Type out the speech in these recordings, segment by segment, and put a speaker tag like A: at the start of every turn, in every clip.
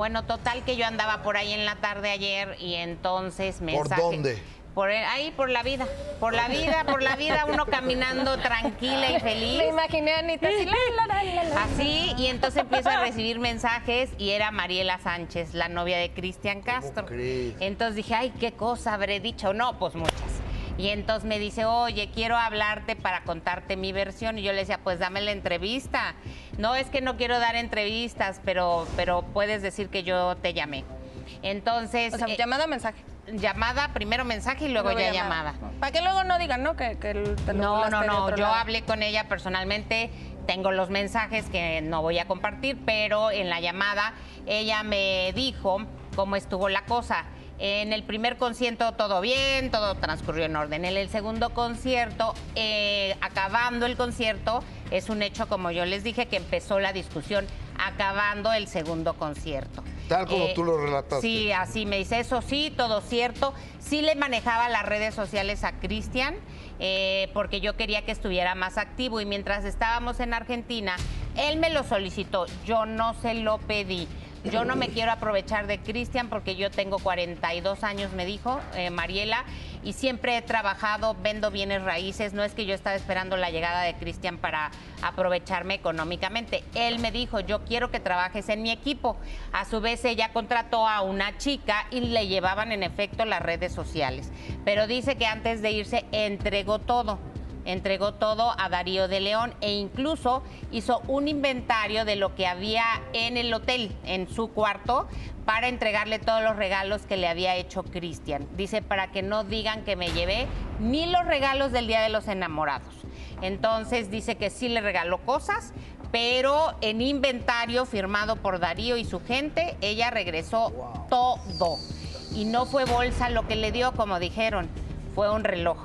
A: Bueno, total que yo andaba por ahí en la tarde ayer y entonces mensaje.
B: ¿Por dónde?
A: Por ahí, por la vida. Por la vida, por la vida, uno caminando tranquila y feliz.
C: Me imaginé a Anita así, la, la, la, la, la.
A: Así, y entonces empiezo a recibir mensajes y era Mariela Sánchez, la novia de Cristian Castro.
B: crees?
A: Entonces dije, ay, ¿qué cosa habré dicho? No, pues muchas. Y entonces me dice, oye, quiero hablarte para contarte mi versión. Y yo le decía, pues dame la entrevista. No, es que no quiero dar entrevistas, pero, pero puedes decir que yo te llamé. Entonces,
C: O sea,
A: eh,
C: llamada o mensaje.
A: llamada, primero mensaje y luego, ya llamada.
C: Para que luego no digan, ¿no? Que, que te lo
A: No, no, no. Yo
C: lado.
A: hablé con ella personalmente. Tengo los mensajes que no voy a compartir, pero en la llamada ella me dijo cómo estuvo la cosa. En el primer concierto todo bien, todo transcurrió en orden. En el segundo concierto, eh, acabando el concierto, es un hecho, como yo les dije, que empezó la discusión acabando el segundo concierto. Eh,
B: Tal como tú lo relataste.
A: Sí, así me dice, eso sí, todo cierto. Sí le manejaba las redes sociales a Cristian, eh, porque yo quería que estuviera más activo y mientras estábamos en Argentina, él me lo solicitó, yo no se lo pedí. Yo no me quiero aprovechar de Cristian porque yo tengo 42 años, me dijo eh, Mariela, y siempre he trabajado, vendo bienes raíces. No es que yo estaba esperando la llegada de Cristian para aprovecharme económicamente. Él me dijo, yo quiero que trabajes en mi equipo. A su vez, ella contrató a una chica y le llevaban en efecto las redes sociales. Pero dice que antes de irse entregó todo entregó todo a Darío de León e incluso hizo un inventario de lo que había en el hotel, en su cuarto, para entregarle todos los regalos que le había hecho Cristian. Dice, para que no digan que me llevé ni los regalos del Día de los Enamorados. Entonces dice que sí le regaló cosas, pero en inventario firmado por Darío y su gente, ella regresó todo. Y no fue bolsa lo que le dio, como dijeron, fue un reloj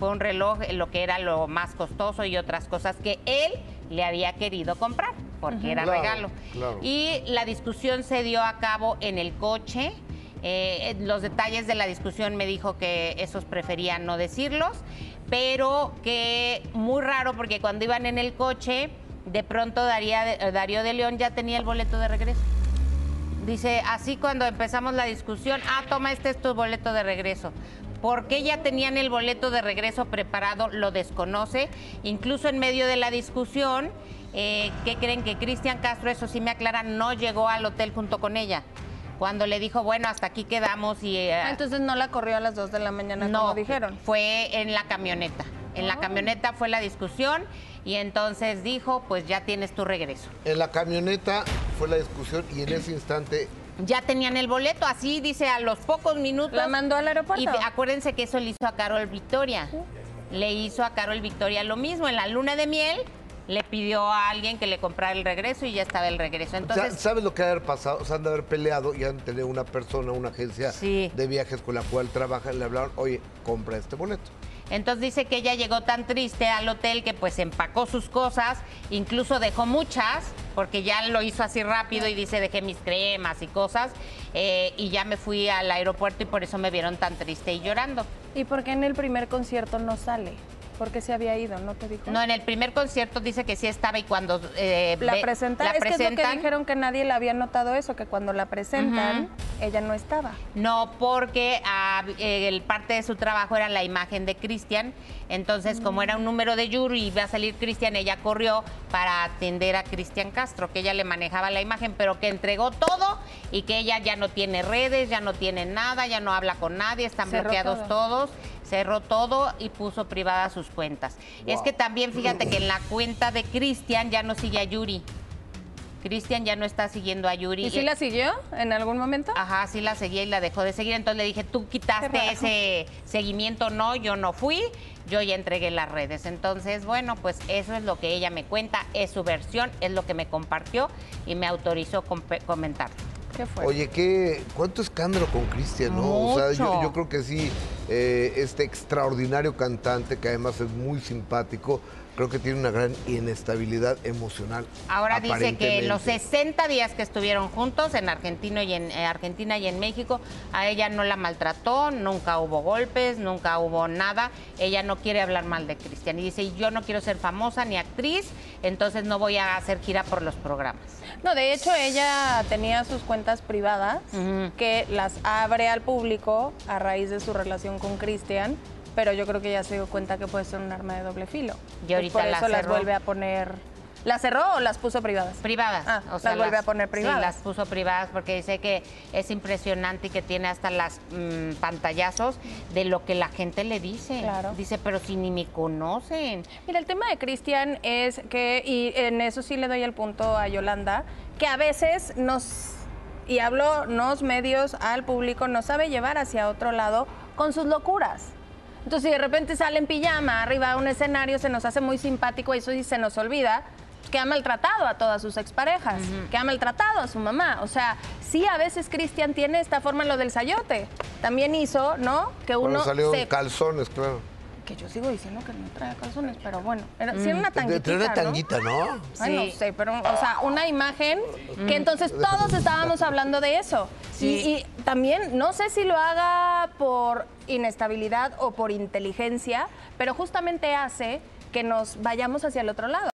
A: fue un reloj eh, lo que era lo más costoso y otras cosas que él le había querido comprar porque era
B: Claro,
A: regalo.
B: claro.
A: Y la discusión se dio a cabo en el coche. Eh, los detalles de la discusión me dijo que esos preferían no decirlos, pero que muy raro porque cuando iban en el coche, de pronto Daría- eh, Darío de León ya tenía el boleto de regreso. Dice, así cuando empezamos la discusión, ah, toma, este es tu boleto de regreso. ¿Por qué ya tenían el boleto de regreso preparado? Lo desconoce. Incluso en medio de la discusión, eh, ¿qué creen que Cristian Castro, eso sí me aclara, no llegó al hotel junto con ella? Cuando le dijo, bueno, hasta aquí quedamos y... eh,
C: Ah, entonces no la corrió a las 2 de la mañana, como dijeron.
A: fue en la camioneta. En la camioneta fue la discusión y entonces dijo, pues ya tienes tu regreso.
B: En la camioneta fue la discusión y en ese instante
A: Ya tenían el boleto, así dice a los pocos minutos.
C: ¿La mandó al aeropuerto?
A: Y acuérdense que eso le hizo a Carol Victoria. Le hizo a Carol Victoria lo mismo. En la luna de miel le pidió a alguien que le comprara el regreso y ya estaba el regreso. Entonces,
B: ¿Sabes lo que ha de haber pasado? O sea, han de haber peleado y han de tener una persona, una agencia
A: Sí.
B: de viajes con la cual trabajan. Le hablaron, oye, compra este boleto.
A: entonces dice que ella llegó tan triste al hotel que pues empacó sus cosas, incluso dejó muchas, porque ya lo hizo así rápido y dice dejé mis cremas y cosas, eh, y ya me fui al aeropuerto y por eso me vieron tan triste y llorando.
C: ¿Y por qué en el primer concierto no sale? ¿Por qué se había ido? ¿No te dijo?
A: No, en el primer concierto dice que sí estaba y cuando eh,
C: la
A: ve-
C: presentan.
A: la
C: es que es lo que
A: presentan-
C: dijeron que nadie le había notado eso, que cuando la presentan, ella no estaba.
A: No, porque ah, el parte de su trabajo era la imagen de Cristian. Entonces, como era un número de Yuri y iba a salir Cristian, ella corrió para atender a Cristian Castro, que ella le manejaba la imagen, pero que entregó todo y que ella ya no tiene redes, ya no tiene nada, ya no habla con nadie, están
C: Cerró
A: bloqueados
C: todo.
A: todos. Cerró todo y puso privadas sus cuentas. Es que también fíjate que en la cuenta de Cristian ya no sigue a Yuri. Cristian ya no está siguiendo a Yuri.
C: ¿Y si la siguió en algún momento?
A: Ajá, sí la seguía y la dejó de seguir. Entonces le dije, tú quitaste ese seguimiento, no, yo no fui, yo ya entregué las redes. Entonces, bueno, pues eso es lo que ella me cuenta, es su versión, es lo que me compartió y me autorizó comentar.
C: ¿Qué fue?
B: Oye, ¿qué, ¿cuánto escándalo con Cristian, no? O sea, yo creo que sí, eh, este extraordinario cantante, que además es muy simpático, creo que tiene una gran inestabilidad emocional.
A: Ahora dice que en los
B: aparentemente.
A: 60 días que estuvieron juntos en Argentina y en eh, Argentina y en México, a ella no la maltrató, nunca hubo golpes, nunca hubo nada. Ella no quiere hablar mal de Cristian y dice, yo no quiero ser famosa ni actriz, entonces no voy a hacer gira por los programas.
C: No, de hecho ella tenía sus cuentas privadas que las abre al público a raíz de su relación con Cristian, pero yo creo que ella se dio cuenta que puede ser un arma de doble filo.
A: Y ahorita
C: por
A: la
C: eso las
A: cerró.
C: vuelve a poner. ¿Las cerró o las puso privadas?
A: Privadas.
C: Ah, las vuelve a poner privadas.
A: Sí, las puso privadas porque dice que es impresionante y que tiene hasta las mm, pantallazos de lo que la gente le dice.
C: Claro.
A: Dice, pero si ni me conocen.
C: Mira, el tema de Cristian es que, y en eso sí le doy el punto a Yolanda, que a veces nos, y hablo nos medios al público, nos sabe llevar hacia otro lado con sus locuras. Entonces, si de repente sale en pijama arriba de un escenario, se nos hace muy simpático y eso sí se nos olvida que ha maltratado a todas sus exparejas, que ha maltratado a su mamá. O sea, sí, a veces Cristian tiene esta forma en lo del sayote. También hizo, ¿no? Que uno
B: salió
C: se...
B: calzones, claro.
C: Que yo sigo diciendo que no trae calzones, pero bueno, era, sí era una tanguita,
B: de una
C: ¿no?
B: tanguita, ¿no?
C: Ay, no
A: Sí.
C: sé, pero, o sea, una imagen que entonces todos estábamos hablando de eso.
A: Sí.
C: Y, y también, no sé si lo haga por inestabilidad o por inteligencia, pero justamente hace que nos vayamos hacia el otro lado.